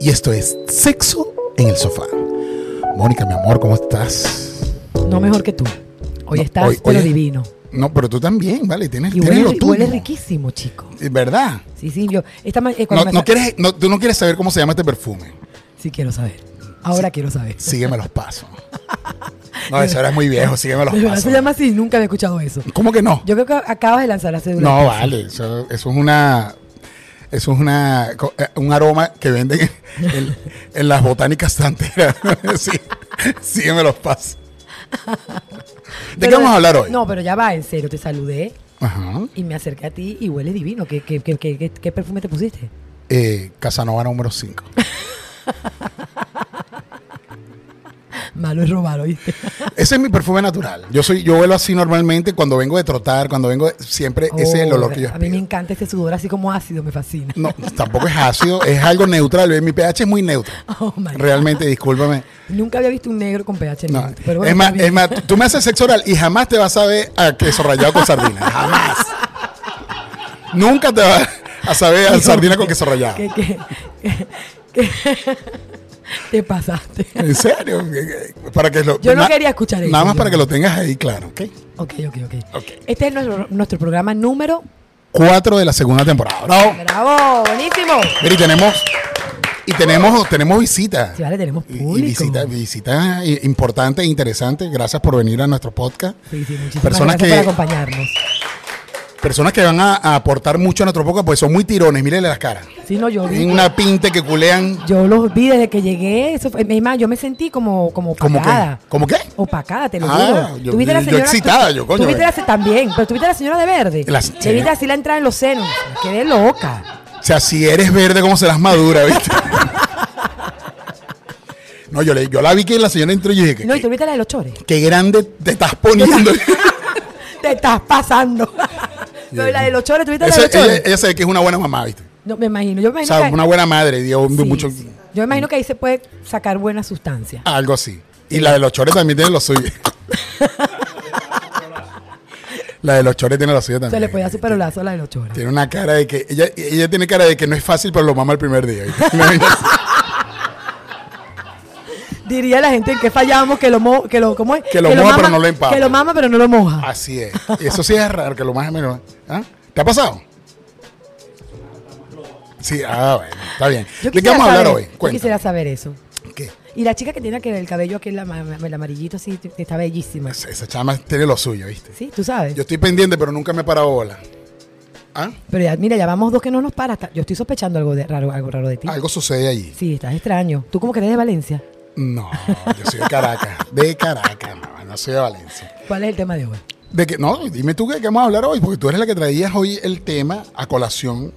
y esto es Sexo en el Sofá. Mónica, mi amor, ¿cómo estás? No mejor que tú. Hoy No, estás hoy- pero hoy- divino. No, pero tú también, ¿vale? Tienes, Y tienes huele, lo tuyo. huele riquísimo, chico. ¿Verdad? Sí, sí, yo. Esta eh, No, quieres, no, tú no quieres saber cómo se llama este perfume. Sí, quiero saber. Ahora quiero saber. Sígueme los pasos. No, eso era muy viejo, sígueme los verdad se pasos. llama así, nunca había escuchado eso. ¿Cómo que no? Yo creo que acabas de lanzar la cédula. No, vale, eso, eso es una eso es una eh, un aroma que venden en, en- en las botánicas santeras. sí, sígueme los pasos. ¿De qué vamos a hablar hoy? No, pero ya va, en serio, te saludé Ajá. y me acerqué a ti y huele divino. ¿Qué, qué, qué, qué, qué- qué perfume te pusiste? Eh, Casanova número 5. Malo es robar, ¿oíste? Ese es mi perfume natural. Yo soy, yo huelo así normalmente cuando vengo de trotar, cuando vengo de- siempre ese es el Oh, olor que yo A mí me encanta ese sudor así como ácido, me fascina. No, tampoco es ácido, es algo neutral. Mi pH es muy neutro. Oh, my God. Realmente, discúlpame. Nunca había visto un negro con pH No, neutro, pero bueno, es, más, es más, tú me haces sexo oral y jamás te vas a ver a queso rallado con sardina. Jamás. Nunca te vas a saber a sardina con queso rallado. ¿Qué, qué, qué- qué- te pasaste? ¿En serio? Para que lo, Yo no quería escuchar eso, Nada más yo. para que lo tengas ahí claro, ¿ok? Ok, ok, ok. Este es nuestro, nuestro programa número. Cuatro de la segunda temporada. Bravo. ¡Bravo! ¡Buenísimo! Mira, y tenemos, y tenemos, tenemos visita. Sí, vale, tenemos público. Y visita, visita i- importante e interesante. Gracias por venir a nuestro podcast. Sí, sí, muchísimas Personas gracias que- por acompañarnos. Personas que van a, a aportar mucho a nuestro podcast, pues son muy tirones. Mírenle las caras. Sí, no, yo. Tienen una pinte que culean. Yo los vi desde que llegué. Eso fue, es más, yo me sentí como, como ¿Cómo opacada. qué? ¿Cómo qué? Opacada, te lo Ah, juro. yo- ¿Tú viste la yo señora- excitada, tú- yo, coño, tú viste eh. la se- también, pero tú viste la señora de verde. La- Le viste así la entrada en los senos. Quedé loca. O sea, si eres verde, ¿cómo serás madura, viste? No, yo, le, yo la vi que la señora entró y yo dije, que, No, y tú viste la de los chores. qué grande te estás poniendo. Te estás pasando. Pero la de los chores, ¿tú viste la de los chores? ella, ve que es una buena mamá, ¿viste? No, me imagino. Yo me O imagino sea, que, una buena madre, dio Sí, mucho... sí. Yo me imagino que ahí se puede sacar buena sustancia. Algo así. Y la de los chores también tiene lo suyo. la de los chores tiene lo suyo también. Se le puede dar su perolazo a la de los chores. Tiene una cara de que... Ella, ella tiene cara de que no es fácil, pero lo mama el primer día. Diría la gente en que fallamos que lo mo, que lo ¿cómo es? Que lo moja, pero no lo empapa. Que lo mama pero no lo moja. Así es. Eso sí es raro, que lo o menos... ¿Ah? ¿Te ha pasado? Sí, ah, bueno, está bien. Yo ¿De qué vamos a hablar saber- hoy? Yo quisiera saber eso. ¿Qué? Y la chica que tiene que el cabello aquí, el, ama- el amarillito, así, que está bellísima. Esa, esa chama tiene lo suyo, ¿viste? Sí, tú sabes. Yo estoy pendiente, pero nunca me he parado bola. ¿Ah? Pero ya, mira, ya vamos dos que no nos para. Yo estoy sospechando algo de raro, algo raro de ti. Algo sucede allí. Sí, estás extraño. ¿Tú cómo que eres de Valencia? No, yo soy de Caracas. De Caracas, mamá, no soy de Valencia. ¿Cuál es el tema de hoy? De que, no, dime tú qué qué vamos a hablar hoy, porque tú eres la que traías hoy el tema a colación.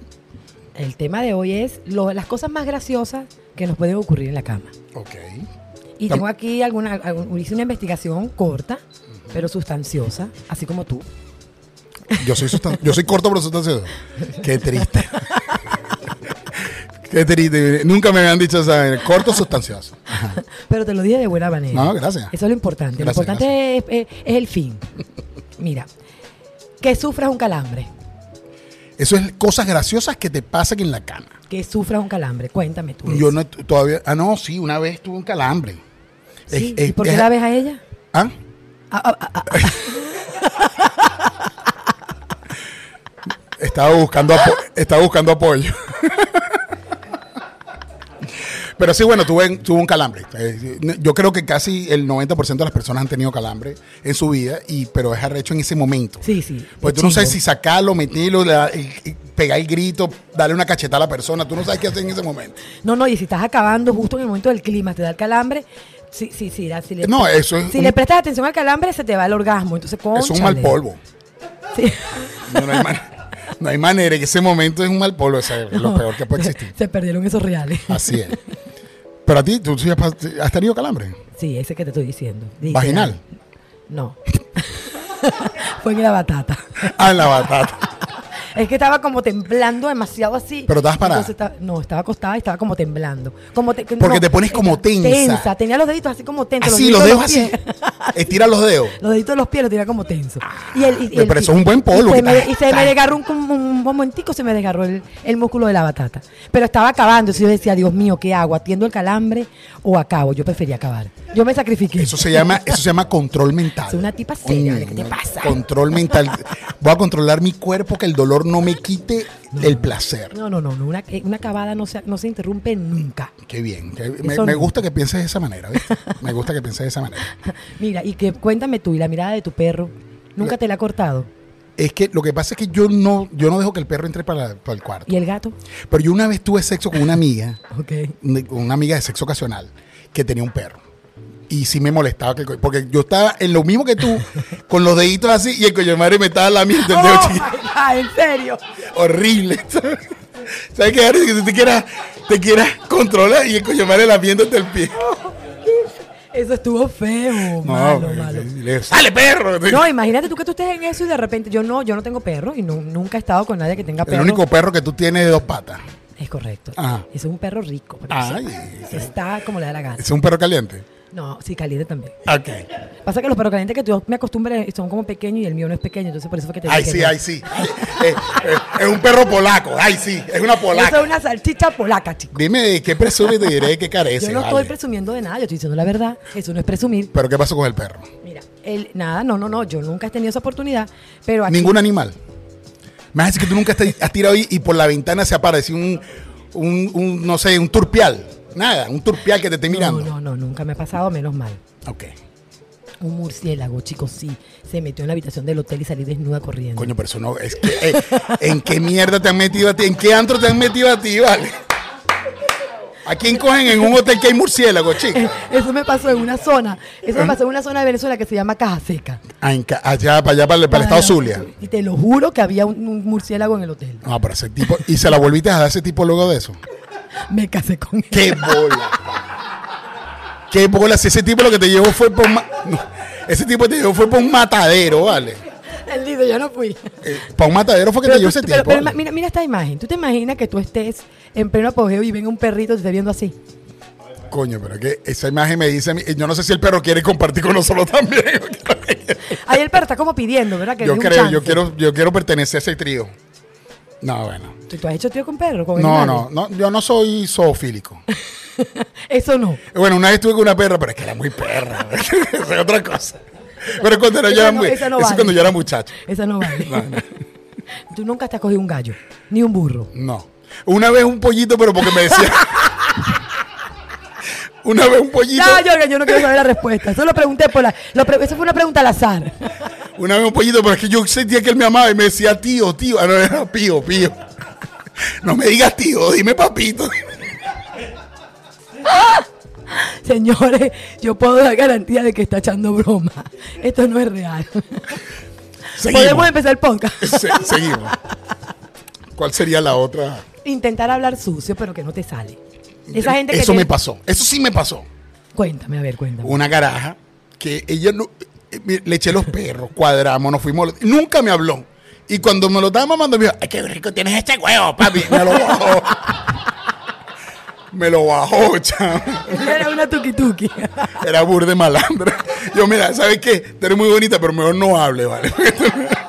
El tema de hoy es lo- las cosas más graciosas que nos pueden ocurrir en la cama. Ok. Y Tam- tengo aquí alguna, hice una investigación corta, pero sustanciosa, así como tú. Yo soy, sustan- yo soy corto pero sustancioso. Qué triste. Qué triste. Nunca me habían dicho, ¿sabes? Corto sustancioso. Pero te lo dije de buena manera. No, gracias. Eso es lo importante. Gracias, lo importante es, es- es el fin. Mira, que sufras un calambre. Eso es cosas graciosas que te pasan en la cama. Que sufras un calambre. Cuéntame tú. Yo eso. no todavía. Ah, no, sí, una vez tuve un calambre. Sí, Es- ¿Y es- por qué es- la ves a ella? ¿Ah? Ah, ah, ah, ah, Estaba buscando, estaba buscando apoyo. Pero sí, bueno, tuve, tuve un calambre. Eh, Yo creo que casi el 90% de las personas han tenido calambre en su vida, y, pero es arrecho en ese momento. Sí, sí. Pues es tú no sabes si sacarlo, meterlo, la- pegar el grito, darle una cachetada a la persona. Tú no sabes qué hacer en ese momento. No, no, y si estás acabando justo en el momento del clima, te da el calambre. Sí, sí, sí. da- Si le, No, eso es Si un- le prestas atención al calambre, se te va el orgasmo. Entonces, Es un mal polvo. Sí. No, no hay, no hay manera. En ese momento es un mal polvo. ese es lo peor que puede existir. Se perdieron esos reales. Así es. Pero a ti, ¿tú sí has tenido calambre? Sí, ese que te estoy diciendo. Dice, ¿Vaginal? No. Fue en la batata. Ah, en la batata. Es que estaba como temblando demasiado así. Pero estabas parada. Estaba- no, estaba acostada y estaba como temblando. Como te- Porque no, te pones como tensa. Tensa. Tenía los deditos así como tensos. Así, los deditos dedos de así. los. Estira los dedos. Los deditos de los pies los tenía como tenso. Y el, y- y pero el- eso es un buen polvo Y se, me, y se me desgarró un, un, un momentico, se me desgarró el, el músculo de la batata. Pero estaba acabando. Entonces yo decía, Dios mío, ¿qué hago? ¿Atiendo el calambre o acabo? Yo prefería acabar. Yo me sacrifiqué. Eso se llama, eso se llama control mental. Soy una tipa seria. ¿qué te pasa? Control mental. Voy a controlar mi cuerpo que el dolor no me quite el placer. No, no, no, no, una, eh, una acabada no se, no se interrumpe nunca. Qué bien. me, gusta que pienses de esa manera, ¿viste? Me gusta que pienses de esa manera. Mira, y que cuéntame tú, y la mirada de tu perro, ¿nunca te la ha cortado? Es que lo que pasa es que yo no, yo no dejo que el perro entre para, para el cuarto. ¿Y el gato? Pero yo una vez tuve sexo con una amiga, Ok. una- con una amiga de sexo ocasional, que tenía un perro. Y sí me molestaba, que, porque yo estaba en lo mismo que tú, con los deditos así, y el coño de madre me estaba lamiendo el dedo Oh, chiquito. God, ¿En serio? Horrible. ¿sabes? ¿Sabes qué? Ari? Que tú te quieras, te quieras controlar y el coño madre lamiéndote el pie. Eso estuvo feo, malo, malo. le- ¡Sale, perro! No, imagínate tú que tú estés en eso y de repente yo no, yo no tengo perro y no- nunca he estado con nadie que tenga el perro. único perro que tú tienes de dos patas. Es correcto. Ese es un perro rico. Ay. está como le da la gana. ¿Es un perro caliente? No, sí, caliente también. Ok. Pasa que los perros calientes que yo me acostumbré son como pequeños y el mío no es pequeño, entonces por eso fue que te Ay, sí, ay, sí. Eh, eh, es un perro polaco. Ay, sí. Es una Eso polaca. es una salchicha polaca, chico. Dime de qué presume y te diré de qué carece. Yo no vale. estoy presumiendo de nada, yo estoy diciendo la verdad. Eso no es presumir. Pero ¿qué pasó con el perro? Mira, el, nada, no, no, no, yo nunca he tenido esa oportunidad, pero aquí... Ningún animal. Me vas a decir que tú nunca has tirado ahí y por la ventana se aparece un, un, un, no sé, un turpial. Nada, un turpial que te esté mirando. No, no, no, nunca me ha pasado, menos mal. Ok. Un murciélago, chicos, sí, se metió en la habitación del hotel y salí desnuda corriendo. Coño, pero eso no, es que, eh, ¿en qué mierda te han metido a ti? ¿En qué antro te han metido a ti, vale? ¿A quién cogen en un hotel que hay murciélagos, chica? Eso me pasó en una zona, eso me pasó en una zona de Venezuela que se llama Caja Seca. Ah, en ca- allá, para allá, para el, para el estado Zulia. Y te lo juro que había un, un murciélago en el hotel. No, pero ese tipo, ¿y se la volviste a dar ese tipo luego de eso? Me casé con él. ¡Qué bola! ¡Qué bola! Si ese tipo lo que te llevó fue por... ma- no, ese tipo te llevó fue por un matadero, ¿vale? El lindo, yo no fui. Eh, para un matadero fue que te llevó ese tipo. pero ¿vale? mira, mira esta imagen. ¿Tú te imaginas que tú estés en pleno apogeo y venga un perrito y te esté viendo así? Coño, pero es que esa imagen me dice a mí, yo no sé si el perro quiere compartir con nosotros también. Ahí el perro está como pidiendo, ¿verdad? Que yo creo, yo quiero, yo quiero pertenecer a ese trío. No, bueno. ¿Tú, tú has hecho tío con perro? Con No, no, no, yo no soy zoofílico. Eso no. Bueno, una vez estuve con una perra, pero es que era muy perra. Esa es otra cosa. Pero cuando era no- muy- no vale. cuando yo era muchacho. Esa no vale. Tú nunca te has cogido un gallo, ni un burro. No. Una vez un pollito, pero porque me decía. Una vez un pollito. No, yo, yo no quiero saber la respuesta. Eso lo pregunté por la. Lo pre- eso fue una pregunta al azar. Una vez un pollito, pero es que yo sentía que él me amaba y me decía tío, tío. Ah, no, era pío, pío. No me digas tío, dime papito. Señores, yo puedo dar garantía de que está echando broma. Esto no es real. Seguimos. Podemos empezar el podcast. Se- seguimos. ¿Cuál sería la otra? Intentar hablar sucio, pero que no te sale. Esa gente que. Eso me pasó. Eso sí me pasó. Cuéntame, a ver, cuéntame. Una garaja que ella no, eh, le eché los perros, cuadramos, nos fuimos. Nunca me habló. Y cuando me lo estaba mamando, me dijo, ay, qué rico tienes este huevo, papi. Me lo bajó. me lo bajó, chaval. Era una tuki tuki. Era burde malandra. Yo, mira, ¿sabes qué? Tú eres muy bonita, pero mejor no hable, ¿vale?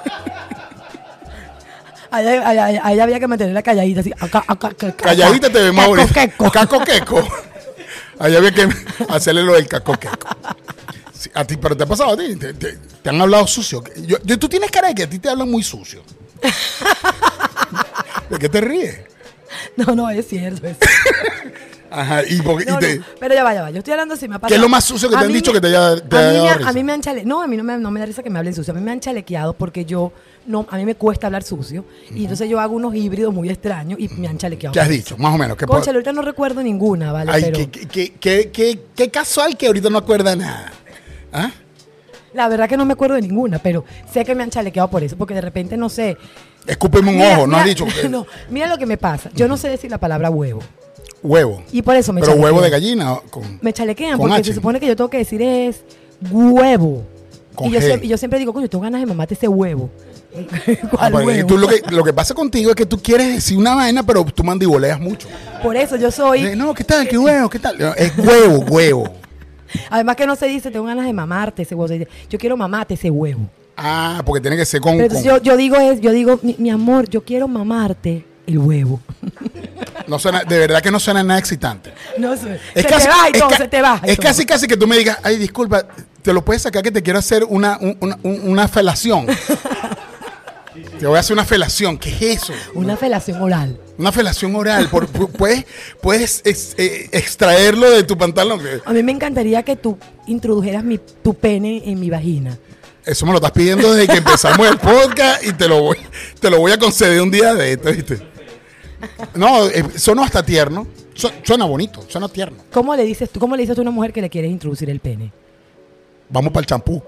Ahí había que mantenerla calladita, así. Acá, acá, acá, acá. Calladita te ves más queco. Caco queco. Ahí había que hacerle lo del caco queco. Sí, a ti, pero te ha pasado a ti. Te, te- te han hablado sucio. Yo, yo- tú tienes cara de que a ti te hablan muy sucio. ¿De qué te ríes? No, no, es cierto. es Ajá, y, porque- y No, te- no, pero ya va, ya va. Yo estoy hablando si me ha pasado. ¿Qué es lo más sucio que A te han dicho me- que te haya- te a haya mí dado me- risa? A mí me han chale... No, a mí no me, no me da risa que me hablen sucio. A mí me han chalequeado porque yo... no A mí me cuesta hablar sucio. Y entonces yo hago unos híbridos muy extraños y me han chalequeado. ¿Qué has dicho? Más o menos. ¿qué Concha, puedo- ahorita no recuerdo ninguna, ¿vale? Ay, pero qué, qué- qué- qué casual que ahorita no acuerda nada. ¿Ah? la verdad que no me acuerdo de ninguna, pero sé que me han chalequeado por eso, porque de repente no sé. Escúpeme un Mira, ojo, no has dicho. que- no, mira lo que me pasa. Yo no sé decir la palabra huevo. Huevo. Y por eso me Pero chalequean. huevo de gallina. Con, Me chalequean con porque H. se supone que yo tengo que decir es huevo. Con Y yo, siempre, y yo siempre digo, coño, tengo ganas de mamarte ese huevo. Ah, ¿Cuál porque huevo? tú lo, que, lo que pasa contigo es que tú quieres decir una vaina, pero tú mandiboleas mucho. Por eso yo soy. No, ¿qué tal? ¿Qué huevo? ¿Qué tal? Es huevo, huevo. Además que no se dice, tengo ganas de mamarte ese huevo. Se dice, yo quiero mamarte ese huevo. Ah, porque tiene que ser con. Pero con- yo, yo digo es, yo digo, mi, mi amor, yo quiero mamarte el huevo. no suena, de verdad que no suena nada excitante. No sé. Es se casi- te va entonces, ca- te va. Es casi casi que tú me digas, ay, disculpa, te lo puedes sacar que te quiero hacer una, un- una, un- una felación. te voy a hacer una felación. ¿Qué es eso? Una felación oral. Una felación oral. Por- pu- puedes puedes ex- eh, extraerlo de tu pantalón. A mí me encantaría que tú introdujeras mi, tu pene en mi vagina. Eso me lo estás pidiendo desde que empezamos el podcast y te lo voy, te lo voy a conceder un día de esto, ¿viste? No, eh, suena hasta tierno. Su- Suena bonito, suena tierno. ¿Cómo le dices tú, cómo le dices tú a una mujer que le quieres introducir el pene? Vamos para el champú.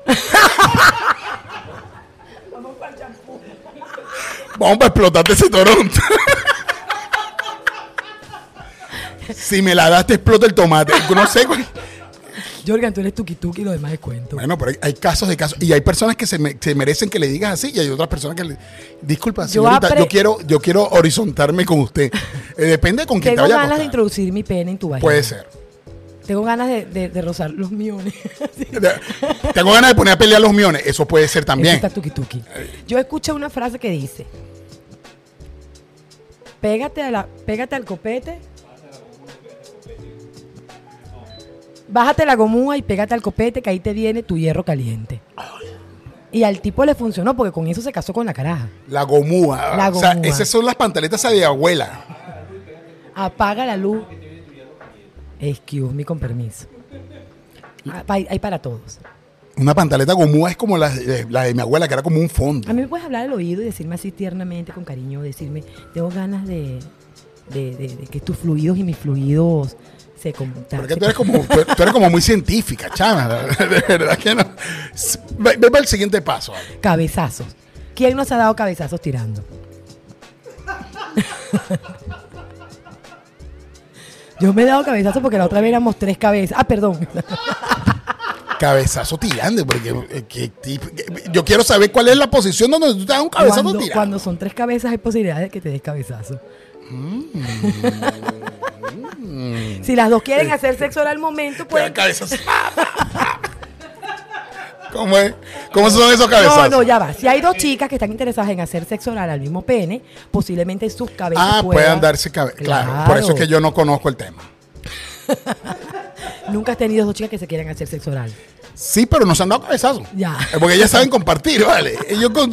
Vamos para explotarte ese Toronto. si me la das, te explota el tomate. No sé. güey. Jorgan, tú eres tuki tuki y lo demás es cuento. Bueno, pero hay, hay casos de casos. Y hay personas que se, me- se merecen que le digas así y hay otras personas que le. Disculpa, señorita, yo, apre- quiero, yo quiero horizontarme con usted. Eh, depende con quién te Tengo vaya a ganas de introducir mi pene en tu vagina. Puede ser. Tengo ganas de, de- de rozar los miones. Tengo ganas de poner a pelear los miones. Eso puede ser Eso también. está tuki tuki. Yo escuché una frase que dice: Pégate, a la, pégate al copete. Bájate la gomúa y pégate al copete que ahí te viene tu hierro caliente. Y al tipo le funcionó porque con eso se casó con la caraja. La gomúa. La O sea, esas son las pantaletas de abuela. Apaga la luz. Excuse me, con permiso. Ah, Hay para todos. Una pantaleta gomúa es como la, de- la de mi abuela, que era como un fondo. A mí me puedes hablar al oído y decirme así tiernamente, con cariño, decirme, tengo ganas de, de- de- de que tus fluidos y mis fluidos se. Porque tú eres como, tú tú eres como muy científica, chama. De verdad que no. Ve, ve para el siguiente paso. Cabezazos. ¿Quién nos ha dado cabezazos tirando? Yo me he dado cabezazos porque la otra vez éramos tres cabezas. Ah, perdón. Cabezazo tirando. Porque eh, qué tipo- que- yo quiero saber cuál es la posición donde tú te das un cabezazo Cuando, tirando. cuando son tres cabezas hay posibilidades de que te des cabezazo. Si las dos quieren hacer sexo oral al momento, pues... cabezazos. ¿Cómo es? ¿Cómo son esos No, cabezazos? no, ya va. Si hay dos chicas que están interesadas en hacer sexo oral al mismo pene, posiblemente sus cabezas Ah, puedan... puedan darse cabeza. Claro. por eso es que yo no conozco el tema. Nunca has tenido dos chicas que se quieran hacer sexo oral. Sí, pero nos han dado cabezazos. Ya. Eh, Porque ellas saben compartir, ¿vale? Yo, con-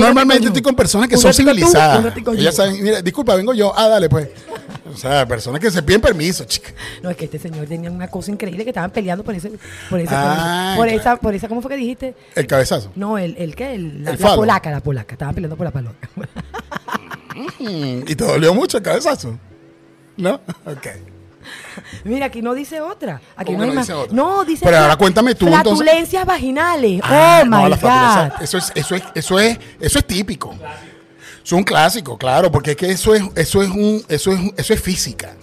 normalmente estoy con personas que son civilizadas. ellas saben, mira, disculpa, vengo yo. Ah, dale, pues. O sea, personas que se piden permiso, chica. No, es que este señor tenía una cosa increíble que estaban peleando por ese, por ese, Ah, por, claro. esa, por esa, ¿cómo fue que dijiste? El cabezazo. No, el, el qué, el, la, El la falo. polaca, la polaca, estaban peleando por la polaca. Mm, y te dolió mucho el cabezazo. ¿No? Ok. Mira, aquí no dice otra. Aquí ¿Cómo no, que hay no más. dice otra? No, dice. Pero ahora cuéntame tú, entonces. Flatulencias vaginales. Ah, oh no, my God. Eso es, eso es, eso es, eso es típico. Es un clásico, claro, porque es que eso es, eso es un, eso es, eso es física.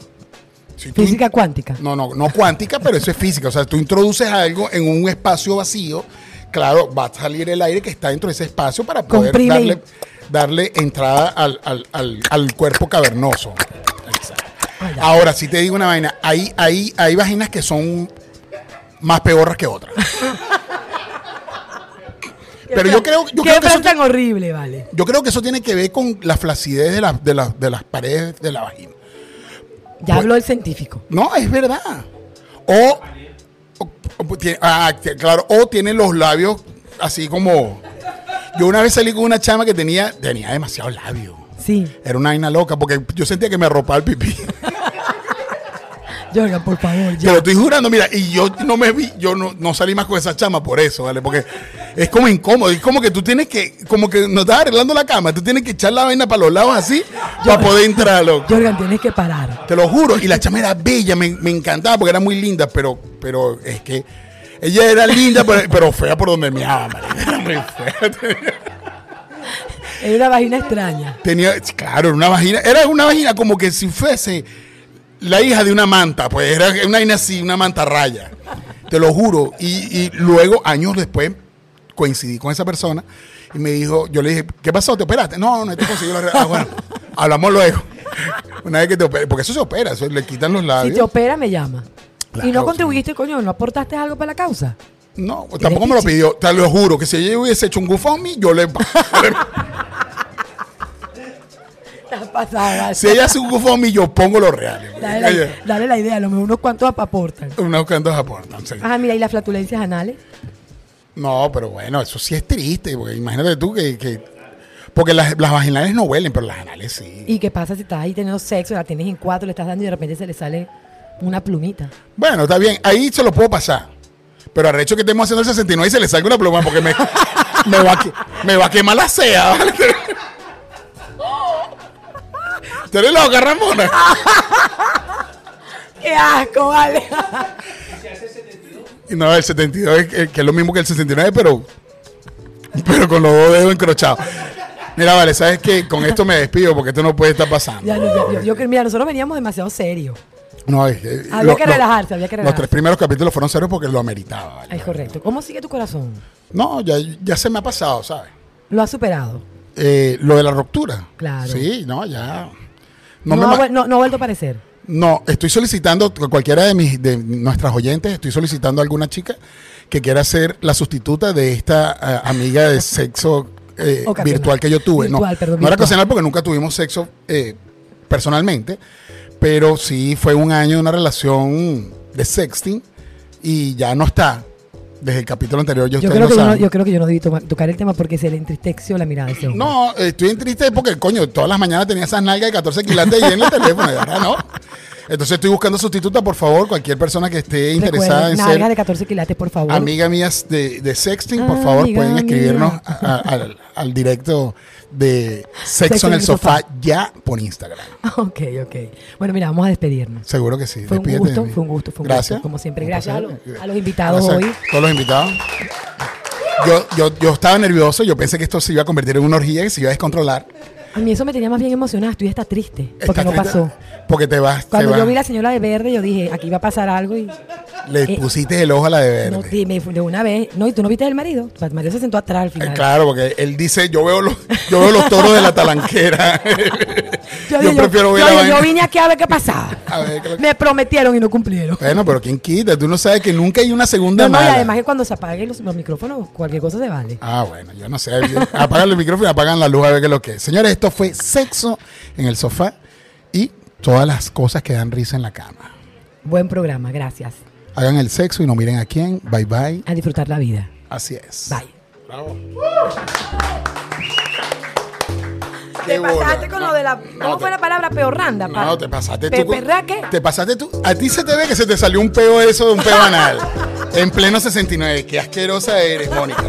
Si tú Física cuántica. No, no, no cuántica, pero eso es física. O sea, tú introduces algo en un espacio vacío, claro, va a salir el aire que está dentro de ese espacio para poder Comprime. darle, darle entrada al, al- al- al cuerpo cavernoso. Ah. Ahora, si te digo una vaina, hay, hay, hay vaginas que son más peorras que otras. Pero yo creo, yo Qué creo que eso, tan horrible, vale. yo creo que eso tiene que ver con la flacidez de, la- de, la- de las paredes de la vagina. Ya habló el científico. No, es verdad. O, o- o tiene- ah, claro, o tiene los labios así como. Yo una vez salí con una chama que tenía, tenía demasiado labio. Sí. Era una vaina loca porque yo sentía que me arropaba el pipí. Jorgan, por favor, Te ya. lo estoy jurando, mira, y yo no me vi, yo no, no salí más con esa chama por eso, ¿vale? Porque es como incómodo, es como que tú tienes que, como que no estás arreglando la cama, tú tienes que echar la vaina para los lados así para poder entrar, loco. Tienes que parar. Te lo juro. Y la chama era bella, me, me encantaba porque era muy linda, pero, pero es que ella era linda, pero, pero fea por donde me ama, Era muy fea. Es una vagina extraña. Tenía, claro, era una vagina, era una vagina como que si fuese la hija de una manta, pues era una vaina así, una manta raya. Te lo juro. Y, y luego, años después, coincidí con esa persona y me dijo, yo le dije, ¿qué pasó? ¿Te operaste? No, no te conseguí la Ah, bueno, hablamos luego. Una vez que te opere, porque eso se opera, eso le quitan los Si labios. te opera, me llama. Claro, y no sí. contribuiste, coño, no aportaste algo para la causa. No, tampoco me lo pidió. Te lo juro que si ella hubiese hecho un GoFundMe, yo le. Estás pasada. si ella hace un GoFundMe, yo pongo los reales. Dale la, dale la idea, a lo mejor unos cuantos aportan. Unos cuantos aportan, sí. Ajá, mira, y las flatulencias anales. No, pero bueno, eso sí es triste, porque imagínate tú que... que- porque las, las vaginales no huelen, pero las anales sí. ¿Y qué pasa si estás ahí teniendo sexo, la tienes en cuatro, le estás dando y de repente se le sale una plumita? Bueno, está bien, ahí se lo puedo pasar. Pero arrecho que estemos haciendo el 69 y se le salga una pluma porque me, me, va, a, me va a quemar la sea. ¿vale? ¿Tú eres loca, Ramona? ¡Qué asco, vale! Y No, el 72 es, que- es lo mismo que el 69, pero, pero con los dos dedos encrochados. Mira, vale, sabes que con esto me despido porque esto no puede estar pasando. Ya, no, ya, yo, yo mira, nosotros veníamos demasiado serios. No, que- Había que relajarse, había que Los relajarse. tres primeros capítulos fueron serios porque lo ameritaba. ¿vale? Es correcto. ¿Cómo sigue tu corazón? No, ya, ya se me ha pasado, ¿sabes? ¿Lo has superado? Eh, lo de la ruptura. Claro. Sí, no, ya. No, No, me ha, no, no ha vuelto a aparecer. no, estoy solicitando, cualquiera de, mis, de nuestras oyentes, estoy solicitando a alguna chica que quiera ser la sustituta de esta eh, amiga de sexo eh, virtual que yo tuve. Virtual, no, perdón, no era ocasional porque nunca tuvimos sexo eh, personalmente, pero sí fue un año de una relación de sexting y ya no está. Desde el capítulo anterior, yo, Yo creo, que yo, no, saben. yo creo que yo no debí tocar el tema porque se le entristeció la mirada ese hombre. No, estoy triste porque, coño, todas las mañanas tenía esas nalgas de 14 quilates ahí en el teléfono, verdad, ¿no? Entonces estoy buscando sustituta, por favor, cualquier persona que esté interesada Recuerden, en nalgas de ser 14 quilates, por favor. amiga mías de, de sexting, por Ah, favor, pueden escribirnos mía. a- a- al, al directo de Sexo en el sofá, ya por Instagram. Ok, ok. Bueno, mira, vamos a despedirnos. Seguro que sí. Fue un despídete gusto, fue un gusto, fue un Gracias. gusto, como siempre. Gracias a los- a los invitados Gracias hoy. a Todos los invitados. Yo, yo, yo estaba nervioso, yo pensé que esto se iba a convertir en una orgía y se iba a descontrolar. A mí eso me tenía más bien emocionada. Estoy hasta triste porque Estás no triste pasó. Porque te vas. te Cuando yo vas. vi la señora de verde, yo dije, aquí va a pasar algo y Le eh, pusiste el ojo a la de verde. no, sí, me fui de una vez. No, y tú no viste el marido. El marido se sentó atrás al Eh, final. Claro, porque él dice, yo veo los, yo veo los toros de la talanquera. yo, prefiero ver yo, yo- vine aquí a ver qué pasaba. A ver, ¿qué lo- Me prometieron y no cumplieron. Bueno, pero ¿quién quita? Tú no sabes que nunca hay una segunda No, no, y mala. además que cuando se apaguen los, los micrófonos, cualquier cosa se vale. Ah, bueno, yo no sé. Apagan el micrófono y apagan la luz a ver qué es lo que es. Señores, esto fue sexo en el sofá y todas las cosas que dan risa en la cama. Buen programa, gracias. Hagan el sexo y no miren a quién. Bye bye. A disfrutar la vida. Así es. Bye. Bravo. Te pasaste con lo de la. ¿Cómo fue la palabra peorranda? pa? No, te pasaste tú. ¿Peperra qué? Te pasaste tú. A ti se te ve que se te salió un peo eso de un peo anal. en pleno 69. Qué asquerosa eres, Mónica.